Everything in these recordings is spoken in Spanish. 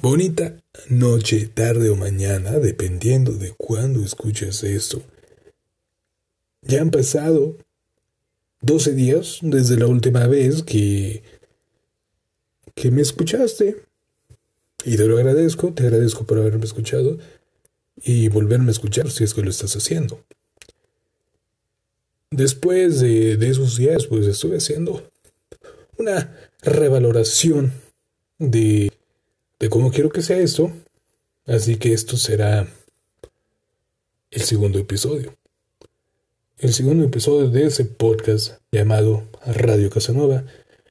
Bonita noche, tarde o mañana, dependiendo de cuándo escuches esto. Ya han pasado 12 días desde la última vez que que me escuchaste. Y te lo agradezco, te agradezco por haberme escuchado y volverme a escuchar si es que lo estás haciendo. Después de, de esos días, pues estuve haciendo una revaloración de de cómo quiero que sea esto. Así que esto será el segundo episodio. El segundo episodio de ese podcast llamado Radio Casanova.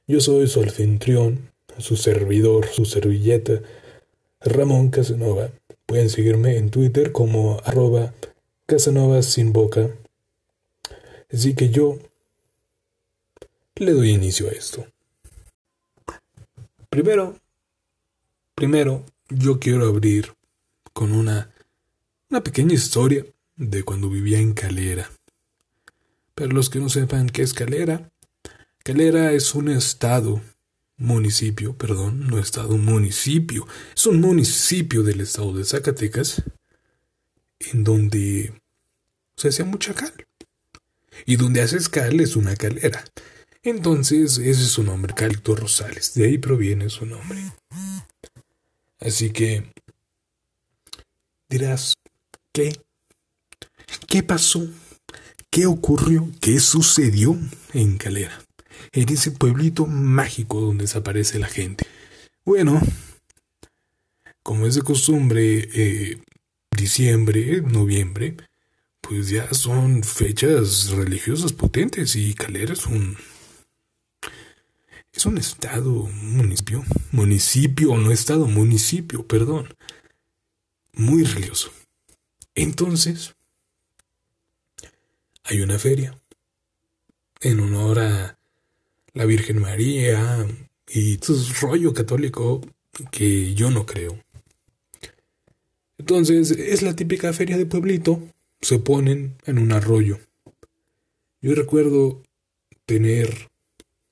Yo soy su anfitrión, su servidor, su servilleta, Ramón Casanova. Pueden seguirme en Twitter como arroba Casanova sin boca. Así que yo le doy inicio a esto. Primero, Primero, yo quiero abrir con una, una pequeña historia de cuando vivía en Calera. Para los que no sepan qué es Calera, Calera es un estado, municipio, perdón, no estado, municipio. Es un municipio del estado de Zacatecas en donde se hacía mucha cal. Y donde haces cal es una calera. Entonces, ese es su nombre, Calito Rosales. De ahí proviene su nombre. Así que dirás, ¿qué? ¿Qué pasó? ¿Qué ocurrió? ¿Qué sucedió en Calera? En ese pueblito mágico donde desaparece la gente. Bueno, como es de costumbre, eh, diciembre, noviembre, pues ya son fechas religiosas potentes y Calera es un es un estado, municipio, municipio, no estado, municipio, perdón, muy religioso. Entonces, hay una feria en honor a la Virgen María y todo rollo católico que yo no creo. Entonces, es la típica feria de pueblito, se ponen en un arroyo. Yo recuerdo tener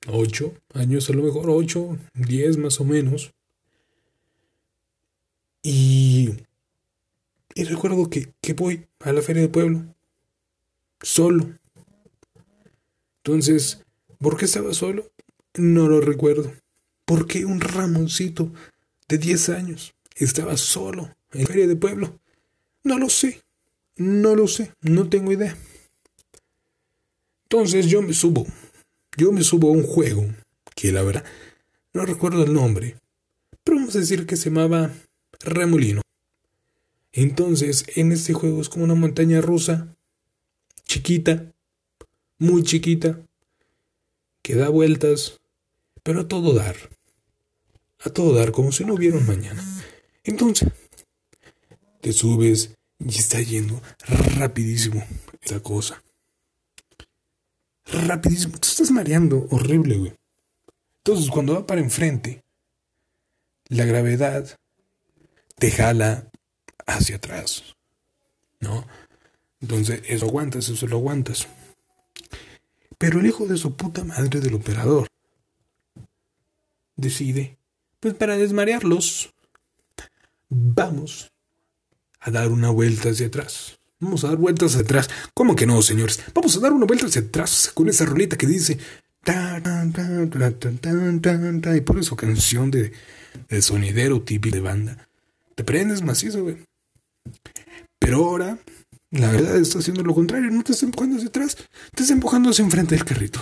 ocho años, a lo mejor ocho, diez más o menos. Y, y recuerdo que, que voy a la feria del pueblo, solo. Entonces, ¿por qué estaba solo? No lo recuerdo. ¿Por qué un ramoncito de diez años estaba solo en la feria del pueblo? No lo sé, no lo sé, no tengo idea. Entonces yo me subo yo me subo a un juego, que la verdad no recuerdo el nombre, pero vamos a decir que se llamaba Remolino. Entonces, en este juego es como una montaña rusa, chiquita, muy chiquita, que da vueltas, pero a todo dar. A todo dar, como si no hubiera un mañana. Entonces, te subes y está yendo rapidísimo esa cosa rapidísimo. Te estás mareando horrible, güey. Entonces, cuando va para enfrente, la gravedad te jala hacia atrás. ¿No? Entonces, eso aguantas, eso lo aguantas. Pero el hijo de su puta madre del operador decide, pues para desmarearlos, vamos a dar una vuelta hacia atrás. Vamos a dar vueltas atrás. ¿Cómo que no, señores? Vamos a dar una vuelta hacia atrás con esa rolita que dice. Y por eso canción de, de sonidero típico de banda. Te prendes macizo, güey. Pero ahora, la verdad está haciendo lo contrario. No te está empujando hacia atrás, te está empujando hacia enfrente del carrito.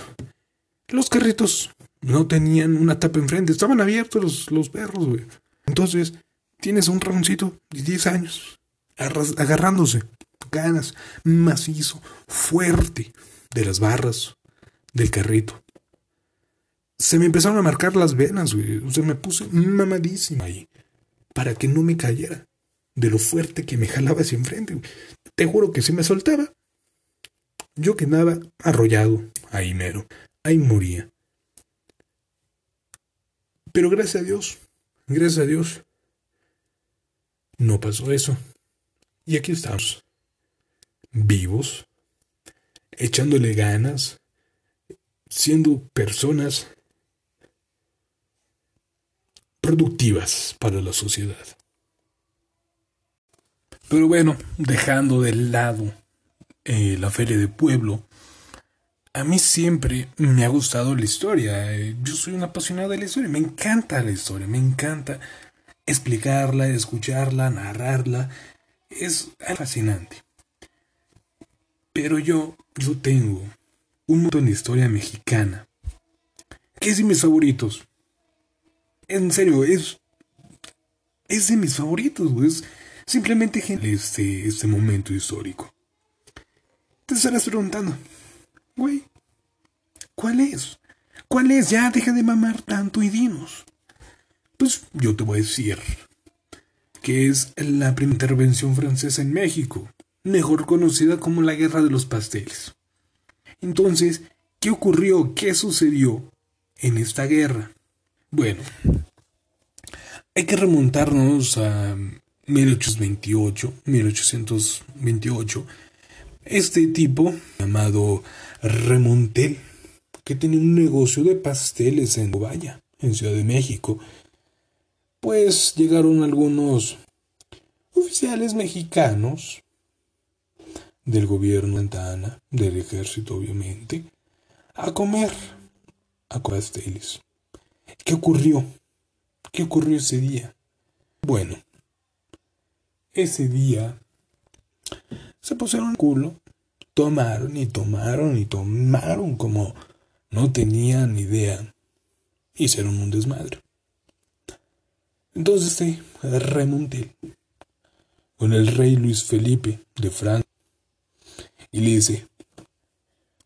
Los carritos no tenían una tapa enfrente, estaban abiertos los, los perros, güey. Entonces, tienes un ramoncito de 10 años agarrándose ganas, macizo, fuerte de las barras del carrito. Se me empezaron a marcar las venas, güey. O sea, me puse mamadísima ahí. Para que no me cayera. De lo fuerte que me jalaba hacia enfrente. Te juro que si me soltaba, yo quedaba arrollado ahí mero. Ahí moría. Pero gracias a Dios, gracias a Dios, no pasó eso. Y aquí estamos vivos, echándole ganas, siendo personas productivas para la sociedad. Pero bueno, dejando de lado eh, la feria de pueblo, a mí siempre me ha gustado la historia. Yo soy un apasionado de la historia. Me encanta la historia. Me encanta explicarla, escucharla, narrarla. Es fascinante. Pero yo, yo tengo un montón de historia mexicana. Que es de mis favoritos. En serio, es. Es de mis favoritos, güey. Es simplemente este, este momento histórico. Te estarás preguntando, güey, ¿cuál es? ¿Cuál es? Ya deja de mamar tanto y dinos. Pues yo te voy a decir que es la primera intervención francesa en México, mejor conocida como la Guerra de los Pasteles. Entonces, ¿qué ocurrió? ¿Qué sucedió en esta guerra? Bueno, hay que remontarnos a 1828, 1828, este tipo, llamado Remontel, que tenía un negocio de pasteles en Valle, en Ciudad de México, pues llegaron algunos oficiales mexicanos del gobierno Santa del ejército obviamente, a comer a pasteles. ¿Qué ocurrió? ¿Qué ocurrió ese día? Bueno, ese día se pusieron el culo, tomaron y tomaron y tomaron como no tenían idea. Hicieron un desmadre. Entonces se remonté con el rey Luis Felipe de Francia y le dice,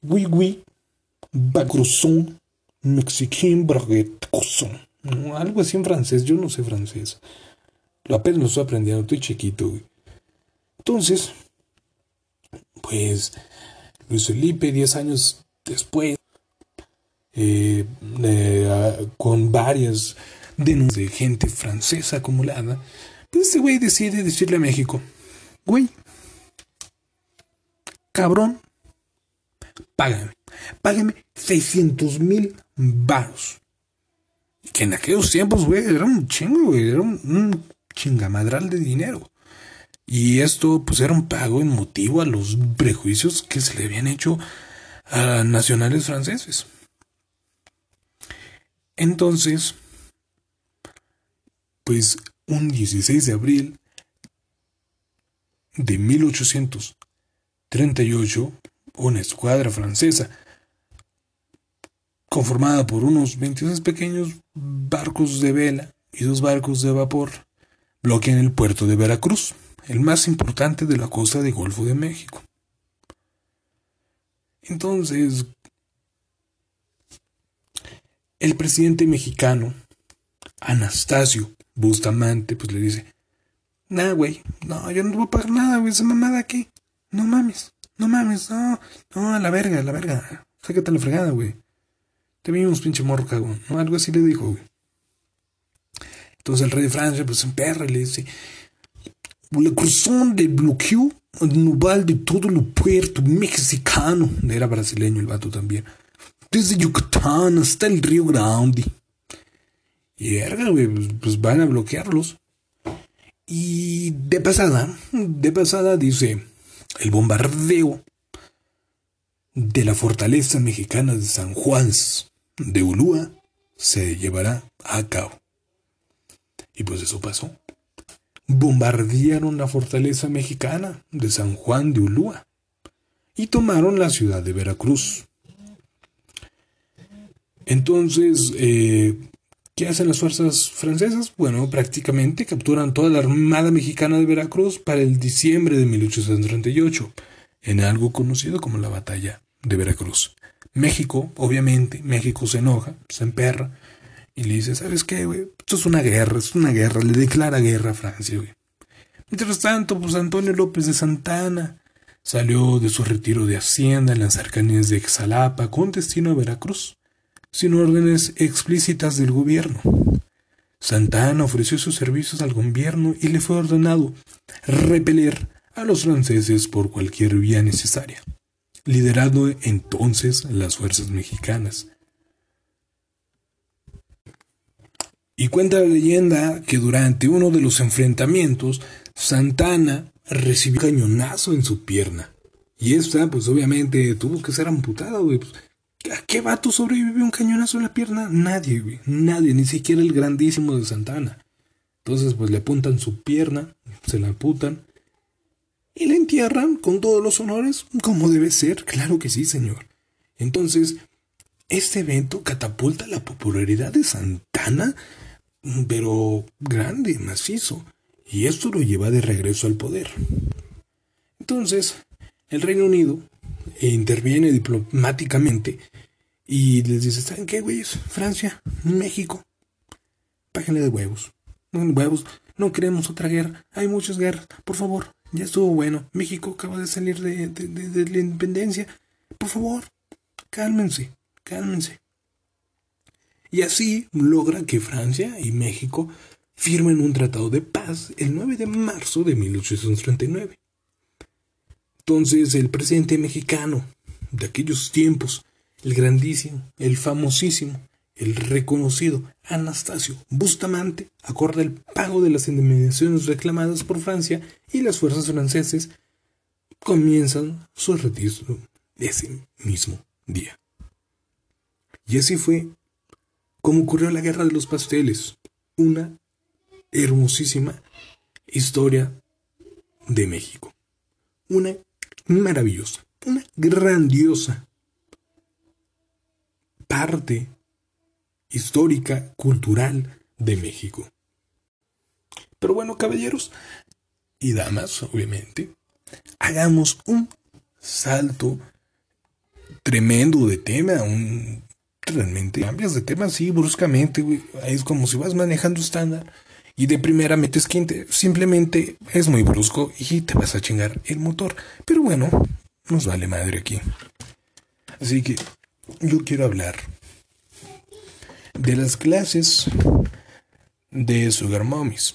oui, oui, bacroson, mexicain baguette algo así en francés, yo no sé francés. Lo apenas lo estoy aprendiendo, estoy chiquito, Entonces, pues Luis Felipe, diez años después, eh, con varias denuncias de gente francesa acumulada, pues este güey decide decirle a México, güey, cabrón, págame, págame 600 mil varos. Que en aquellos tiempos, güey, era un chingo, güey, era un chingamadral de dinero. Y esto pues era un pago en motivo a los prejuicios que se le habían hecho a nacionales franceses. Entonces, pues un 16 de abril de 1838, una escuadra francesa, conformada por unos 26 pequeños barcos de vela y dos barcos de vapor, bloquean el puerto de Veracruz el más importante de la costa del Golfo de México. Entonces, el presidente mexicano, Anastasio Bustamante, pues le dice, nah, güey, no, yo no voy pagar nada, güey, esa mamada aquí. No mames, no mames, no, no, a la verga, a la verga. Sácate la fregada, güey. Te vimos pinche morro cagón. Algo así le dijo, güey. Entonces el rey de Francia, pues en perra, le dice, la cruzón del bloqueo naval de todo el puerto mexicano. Era brasileño el vato también. Desde Yucatán hasta el Río Grande. Y verga, güey, pues, pues van a bloquearlos. Y de pasada, de pasada dice, el bombardeo de la fortaleza mexicana de San Juan de Ulúa se llevará a cabo. Y pues eso pasó bombardearon la fortaleza mexicana de San Juan de Ulúa y tomaron la ciudad de Veracruz. Entonces, eh, ¿qué hacen las fuerzas francesas? Bueno, prácticamente capturan toda la Armada Mexicana de Veracruz para el diciembre de 1838, en algo conocido como la Batalla de Veracruz. México, obviamente, México se enoja, se emperra, y le dice, ¿sabes qué, güey? Esto es una guerra, es una guerra. Le declara guerra a Francia, güey. Mientras tanto, pues Antonio López de Santana salió de su retiro de Hacienda en las cercanías de Exalapa con destino a Veracruz, sin órdenes explícitas del gobierno. Santana ofreció sus servicios al gobierno y le fue ordenado repeler a los franceses por cualquier vía necesaria, liderando entonces las fuerzas mexicanas. Y cuenta la leyenda que durante uno de los enfrentamientos, Santana recibió un cañonazo en su pierna. Y esta, pues obviamente, tuvo que ser amputada, güey. Pues, ¿A qué vato sobrevivió un cañonazo en la pierna? Nadie, güey. Nadie, ni siquiera el grandísimo de Santana. Entonces, pues le apuntan su pierna, se la amputan y la entierran con todos los honores, como debe ser. Claro que sí, señor. Entonces, este evento catapulta la popularidad de Santana, pero grande, macizo, y esto lo lleva de regreso al poder. Entonces, el Reino Unido interviene diplomáticamente y les dice, ¿saben qué, güeyes? Francia, México, págenle de huevos. No, huevos, no queremos otra guerra. Hay muchas guerras. Por favor, ya estuvo bueno. México acaba de salir de, de la independencia. Por favor, cálmense, cálmense. Y así logra que Francia y México firmen un tratado de paz el 9 de marzo de 1839. Entonces el presidente mexicano de aquellos tiempos, el grandísimo, el famosísimo, el reconocido Anastasio Bustamante acorda el pago de las indemnizaciones reclamadas por Francia y las fuerzas francesas comienzan su retiro ese mismo día. Y así fue como ocurrió la Guerra de los Pasteles, una hermosísima historia de México. Una maravillosa, una grandiosa parte histórica, cultural de México. Pero bueno, caballeros y damas, obviamente, hagamos un salto tremendo de tema, un realmente cambias de tema así bruscamente, güey. Es como si vas manejando estándar y de primera metes quinte. Simplemente es muy brusco y te vas a chingar el motor. Pero bueno, nos vale madre aquí. Así que yo quiero hablar de las clases de Sugar Mommies.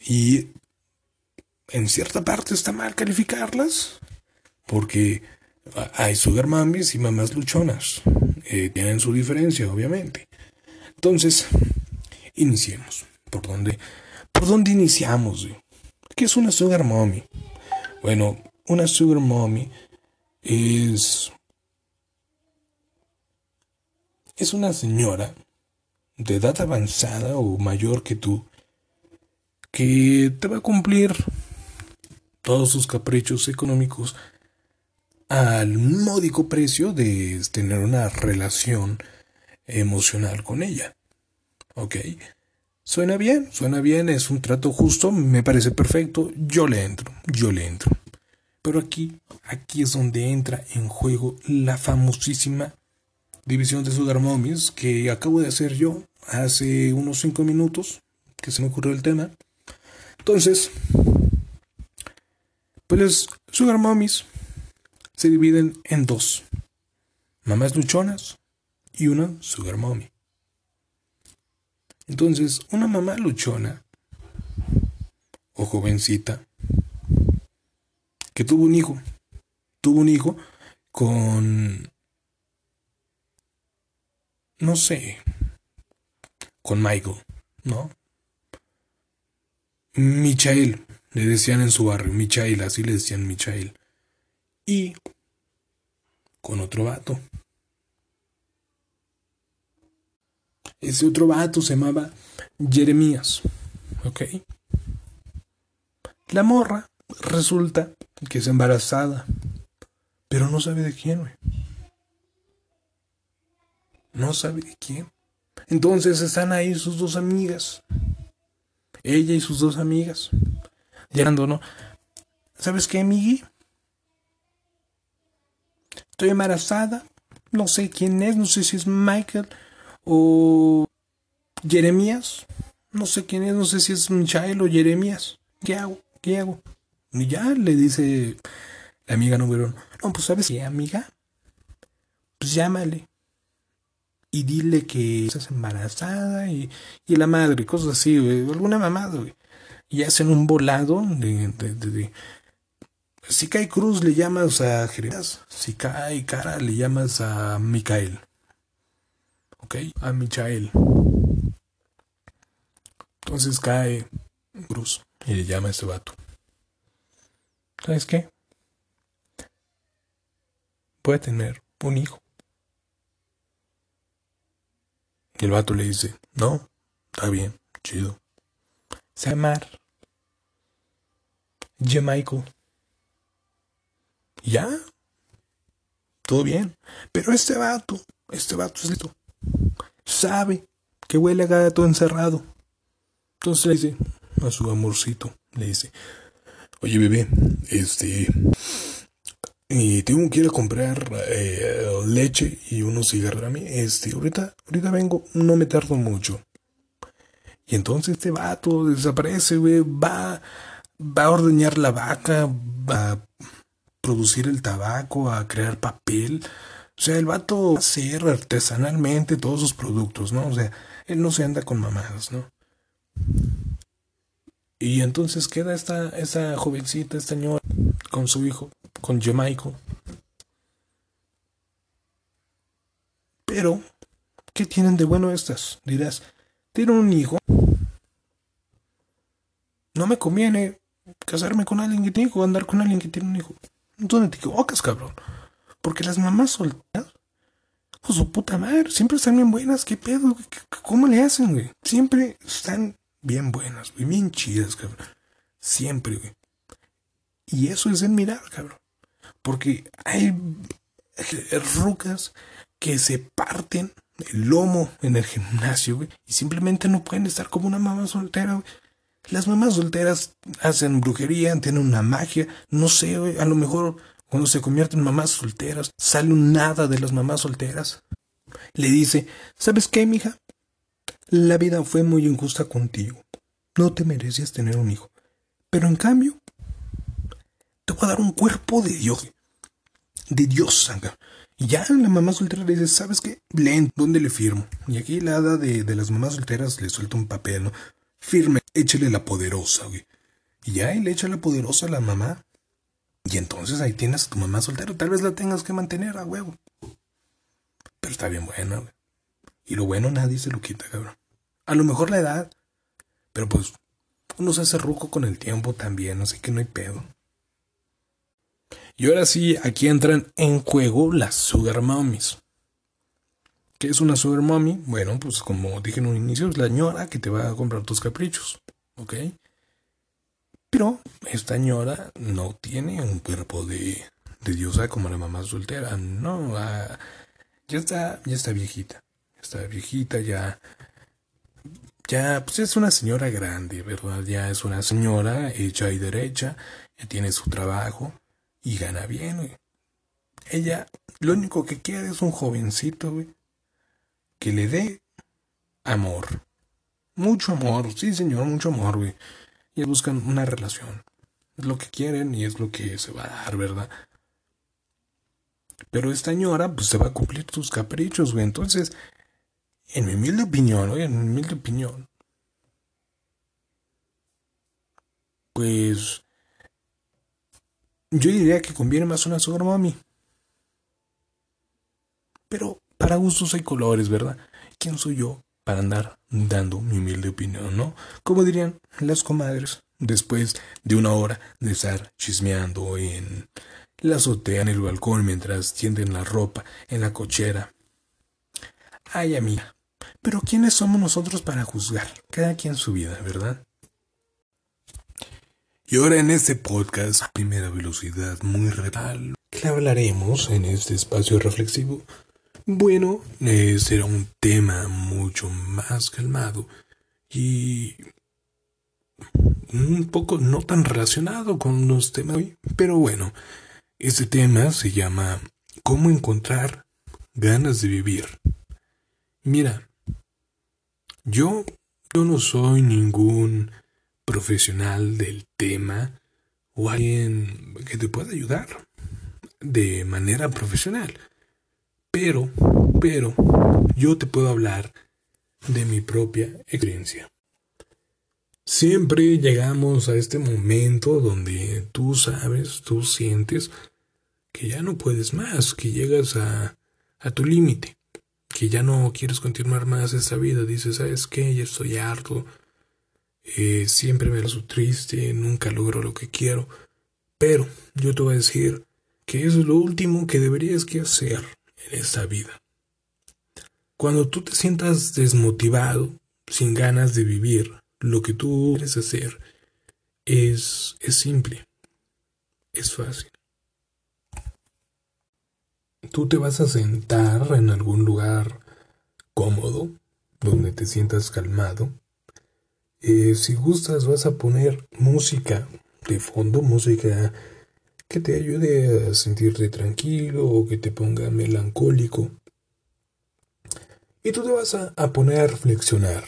Y en cierta parte está mal calificarlas, porque hay Sugar Mommies y mamás luchonas. Eh, tienen su diferencia, obviamente. Entonces, iniciemos. ¿Por dónde, por dónde iniciamos? ¿Qué es una Sugar Mommy? Bueno, una Sugar Mommy es es una señora de edad avanzada o mayor que tú que te va a cumplir todos sus caprichos económicos al módico precio de tener una relación emocional con ella. ¿Ok? Suena bien, suena bien, es un trato justo, me parece perfecto, yo le entro, yo le entro. Pero aquí, aquí es donde entra en juego la famosísima división de Sugar Mommies que acabo de hacer yo hace unos 5 minutos que se me ocurrió el tema. Entonces, pues Sugar Mommies se dividen en dos. Mamás luchonas y una Sugar Mommy. Entonces, una mamá luchona o jovencita que tuvo un hijo, tuvo un hijo con no sé, con Michael, ¿no? Michael, le decían en su barrio, Michael, así le decían Michael. Y con otro vato. Ese otro vato se llamaba Jeremías, ¿ok? La morra resulta que es embarazada, pero no sabe de quién, güey no sabe de quién. Entonces están ahí sus dos amigas. Ella y sus dos amigas. Llegando, ¿no? ¿Sabes qué, Miggy? Estoy embarazada. No sé quién es. No sé si es Michael o Jeremías. No sé quién es. No sé si es Michael o Jeremías. ¿Qué hago? ¿Qué hago? Y ya le dice la amiga número uno. No, pues ¿sabes qué, amiga? Pues llámale y dile que estás embarazada y, y la madre, cosas así, alguna mamada. Y hacen un volado de, de, si cae Cruz le llamas a Jeremías, si cae Cara le llamas a Micael. ¿Ok? A Michael. Entonces cae Cruz y le llama a ese vato. ¿Sabes qué? Puede tener un hijo. Y el vato le dice, no, está bien, chido. Se amar. Michael. Ya. Todo bien. Pero este vato, este vato es listo. Sabe que huele a gato encerrado. Entonces le dice a su amorcito, le dice, oye bebé, este, y tengo que ir a comprar eh, leche y unos cigarros a mí. Este, ahorita, ahorita vengo, no me tardo mucho. Y entonces este vato desaparece, güey, va, va a ordeñar la vaca, va a producir el tabaco, a crear papel. O sea, el vato hacer artesanalmente todos sus productos, ¿no? O sea, él no se anda con mamadas, ¿no? Y entonces queda esta, esa jovencita, esta señora, con su hijo, con Jamaico. Pero, ¿qué tienen de bueno estas? Dirás, tienen un hijo. No me conviene casarme con alguien que tiene hijo, andar con alguien que tiene un hijo. ¿Dónde te equivocas, cabrón? Porque las mamás solteras, con su puta madre, siempre están bien buenas. ¿Qué pedo? ¿Cómo le hacen, güey? Siempre están bien buenas, güey, bien chidas, cabrón. Siempre, güey. Y eso es admirar, cabrón. Porque hay rucas que se parten el lomo en el gimnasio, güey, y simplemente no pueden estar como una mamá soltera, güey. Las mamás solteras hacen brujería, tienen una magia, no sé, güey, a lo mejor cuando se convierten en mamás solteras, sale un nada de las mamás solteras. Le dice, ¿sabes qué, mija? La vida fue muy injusta contigo. No te merecías tener un hijo. Pero en cambio, te voy a dar un cuerpo de Dios. De Dios, sanga. Y ya la mamá soltera le dice, ¿sabes qué? Leen, ¿dónde le firmo? Y aquí la hada de, de las mamás solteras le suelta un papel, ¿no? Firme, échele la poderosa, güey. Y ya le echa la poderosa a la mamá. Y entonces ahí tienes a tu mamá soltera. Tal vez la tengas que mantener a huevo. Pero está bien buena. Y lo bueno nadie se lo quita, cabrón. A lo mejor la edad. Pero pues uno se hace ruco con el tiempo también, así que no hay pedo. Y ahora sí, aquí entran en juego las Sugar Mommies. ¿Qué es una Sugar Mommy? Bueno, pues como dije en un inicio, es la ñora que te va a comprar tus caprichos. ¿Ok? Pero esta ñora no tiene un cuerpo de, de diosa como la mamá soltera. No, ah, ya está, ya está viejita. Está viejita, ya ya pues es una señora grande, ¿verdad? Ya es una señora hecha y derecha, ya tiene su trabajo y gana bien, güey. Ella lo único que quiere es un jovencito, güey, que le dé amor. Mucho amor, sí señor, mucho amor, güey. Y buscan una relación. Es lo que quieren y es lo que se va a dar, ¿verdad? Pero esta señora, pues se va a cumplir sus caprichos, güey. Entonces, en mi humilde opinión, oye, en mi humilde opinión, pues yo diría que conviene más una sugar mommy. Pero para gustos hay colores, ¿verdad? ¿Quién soy yo para andar dando mi humilde opinión, no? Como dirían las comadres, después de una hora de estar chismeando en la azotea, en el balcón, mientras tienden la ropa en la cochera. Ay, amiga, pero ¿quiénes somos nosotros para juzgar? Cada quien su vida, ¿verdad? Y ahora en este podcast, primera velocidad, muy real, ¿qué hablaremos en este espacio reflexivo? Bueno, será un tema mucho más calmado y un poco no tan relacionado con los temas hoy, pero bueno, este tema se llama ¿Cómo encontrar ganas de vivir? Mira, yo, yo no soy ningún profesional del tema o alguien que te pueda ayudar de manera profesional. Pero, pero, yo te puedo hablar de mi propia experiencia. Siempre llegamos a este momento donde tú sabes, tú sientes que ya no puedes más, que llegas a, tu límite que ya no quieres continuar más esta vida, dices, ¿sabes qué? Ya estoy harto, eh, siempre me lo triste, nunca logro lo que quiero, pero yo te voy a decir que eso es lo último que deberías que hacer en esta vida. Cuando tú te sientas desmotivado, sin ganas de vivir lo que tú quieres hacer, es, es simple, es fácil. Tú te vas a sentar en algún lugar cómodo, donde te sientas calmado. Eh, si gustas, vas a poner música de fondo, música que te ayude a sentirte tranquilo o que te ponga melancólico. Y tú te vas a, poner a reflexionar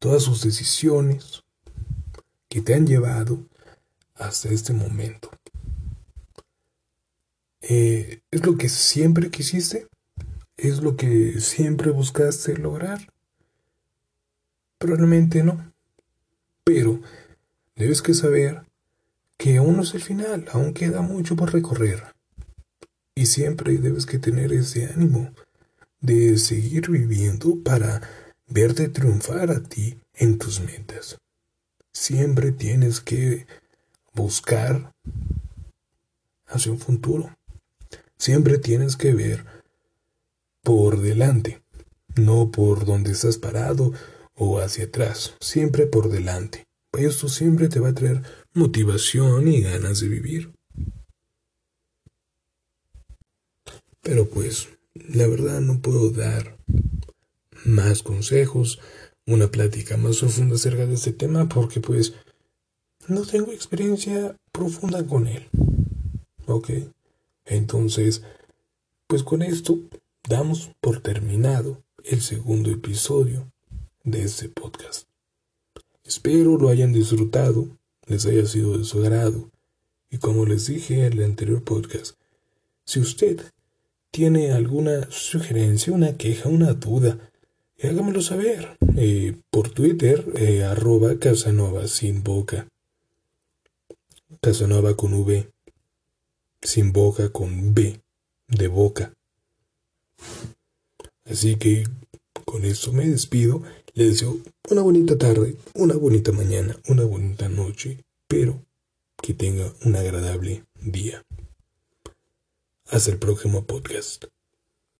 todas sus decisiones que te han llevado hasta este momento. Eh, ¿Es lo que siempre quisiste? ¿Es lo que siempre buscaste lograr? Probablemente no. Pero debes que saber que aún no es el final, aún queda mucho por recorrer. Y siempre debes que tener ese ánimo de seguir viviendo para verte triunfar a ti en tus metas. Siempre tienes que buscar hacia un futuro. Siempre tienes que ver por delante, no por donde estás parado o hacia atrás, siempre por delante. Esto siempre te va a traer motivación y ganas de vivir. Pero pues, la verdad no puedo dar más consejos, una plática más profunda acerca de este tema porque pues no tengo experiencia profunda con él. ¿Ok? Entonces, pues con esto damos por terminado el segundo episodio de este podcast. Espero lo hayan disfrutado, les haya sido de su agrado. Y como les dije en el anterior podcast, si usted tiene alguna sugerencia, una queja, una duda, hágamelo saber eh, por Twitter, eh, arroba Casanova sin boca. Casanova con V sin boca con B de boca. Así que con esto me despido. Les deseo una bonita tarde, una bonita mañana, una bonita noche, pero que tenga un agradable día. Hasta el próximo podcast.